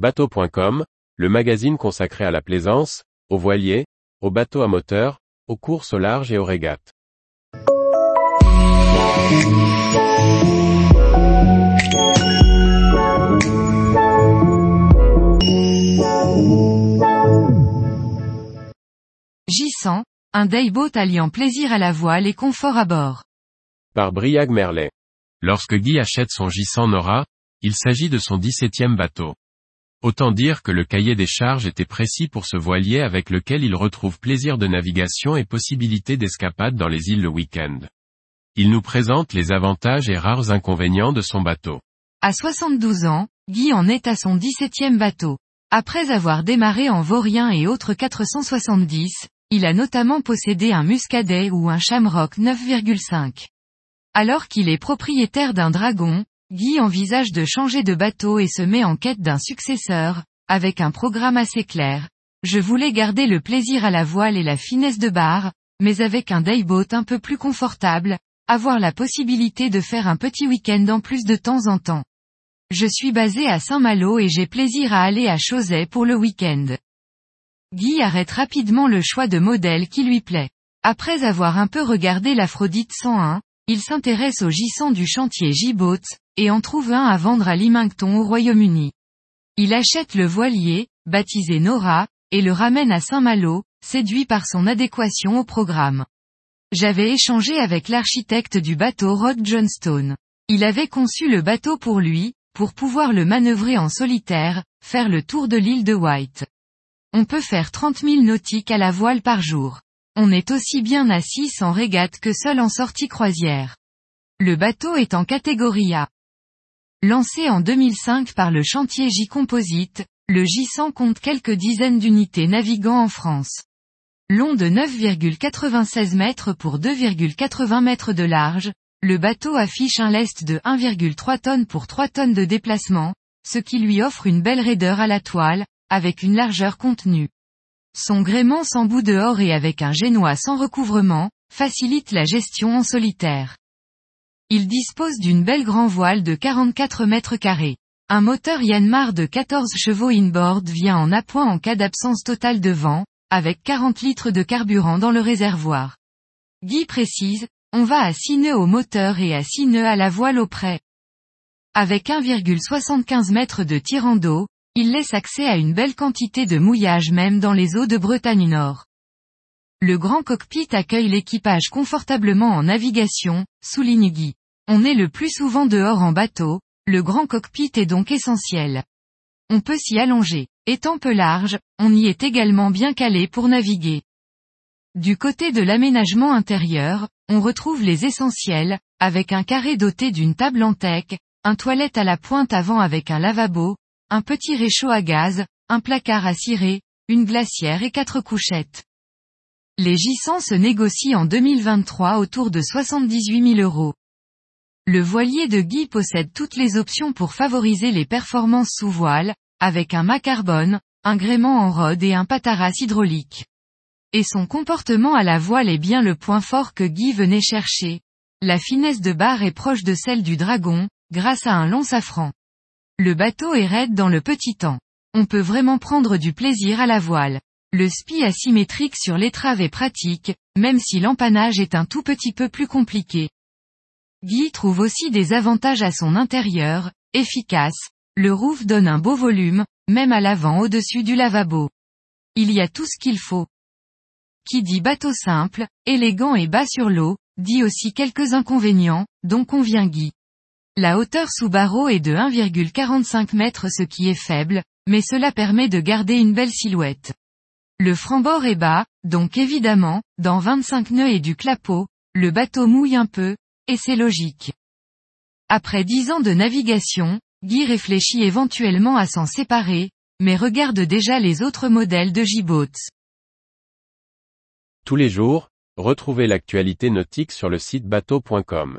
Bateau.com, le magazine consacré à la plaisance, aux voiliers, aux bateaux à moteur, aux courses au large et aux régates. J100, un dayboat alliant plaisir à la voile et confort à bord. Par Briag Merlet. Lorsque Guy achète son J100 Nora, il s'agit de son 17e bateau. Autant dire que le cahier des charges était précis pour ce voilier avec lequel il retrouve plaisir de navigation et possibilité d'escapade dans les îles le week-end. Il nous présente les avantages et rares inconvénients de son bateau. À 72 ans, Guy en est à son 17e bateau. Après avoir démarré en Vaurien et autres 470, il a notamment possédé un Muscadet ou un Shamrock 9,5. Alors qu'il est propriétaire d'un Dragon, Guy envisage de changer de bateau et se met en quête d'un successeur, avec un programme assez clair. Je voulais garder le plaisir à la voile et la finesse de barre, mais avec un dayboat un peu plus confortable, avoir la possibilité de faire un petit week-end en plus de temps en temps. Je suis basé à Saint-Malo et j'ai plaisir à aller à Chauzet pour le week-end. Guy arrête rapidement le choix de modèle qui lui plaît. Après avoir un peu regardé l'Aphrodite 101, il s'intéresse au gisant du chantier J-Boats, et en trouve un à vendre à Limington au Royaume-Uni. Il achète le voilier, baptisé Nora, et le ramène à Saint-Malo, séduit par son adéquation au programme. J'avais échangé avec l'architecte du bateau Rod Johnstone. Il avait conçu le bateau pour lui, pour pouvoir le manœuvrer en solitaire, faire le tour de l'île de White. On peut faire 30 000 nautiques à la voile par jour. On est aussi bien à 6 en régate que seul en sortie croisière. Le bateau est en catégorie A. Lancé en 2005 par le chantier J Composite, le J100 compte quelques dizaines d'unités naviguant en France. Long de 9,96 mètres pour 2,80 mètres de large, le bateau affiche un lest de 1,3 tonnes pour 3 tonnes de déplacement, ce qui lui offre une belle raideur à la toile, avec une largeur contenue. Son gréement sans bout dehors et avec un génois sans recouvrement, facilite la gestion en solitaire. Il dispose d'une belle grand voile de 44 mètres carrés. Un moteur Yanmar de 14 chevaux inboard vient en appoint en cas d'absence totale de vent, avec 40 litres de carburant dans le réservoir. Guy précise, on va à 6 nœuds au moteur et à 6 nœuds à la voile au près. Avec 1,75 mètres de tirant d'eau, il laisse accès à une belle quantité de mouillage même dans les eaux de Bretagne Nord. Le grand cockpit accueille l'équipage confortablement en navigation, souligne Guy. On est le plus souvent dehors en bateau, le grand cockpit est donc essentiel. On peut s'y allonger. Étant peu large, on y est également bien calé pour naviguer. Du côté de l'aménagement intérieur, on retrouve les essentiels, avec un carré doté d'une table en teck, un toilette à la pointe avant avec un lavabo, un petit réchaud à gaz, un placard à cirer, une glacière et quatre couchettes. Les J100 se négocient en 2023 autour de 78 000 euros. Le voilier de Guy possède toutes les options pour favoriser les performances sous voile, avec un mât carbone, un gréement en rod et un pataras hydraulique. Et son comportement à la voile est bien le point fort que Guy venait chercher. La finesse de barre est proche de celle du dragon, grâce à un long safran. Le bateau est raide dans le petit temps. On peut vraiment prendre du plaisir à la voile. Le spi asymétrique sur l'étrave est pratique, même si l'empannage est un tout petit peu plus compliqué. Guy trouve aussi des avantages à son intérieur, efficace, le roof donne un beau volume, même à l'avant au-dessus du lavabo. Il y a tout ce qu'il faut. Qui dit bateau simple, élégant et bas sur l'eau, dit aussi quelques inconvénients, dont convient Guy. La hauteur sous barreau est de 1,45 mètres ce qui est faible, mais cela permet de garder une belle silhouette. Le franc-bord est bas, donc évidemment, dans 25 nœuds et du clapot, le bateau mouille un peu, et c'est logique. Après dix ans de navigation, Guy réfléchit éventuellement à s'en séparer, mais regarde déjà les autres modèles de J-Boats. Tous les jours, retrouvez l'actualité nautique sur le site bateau.com.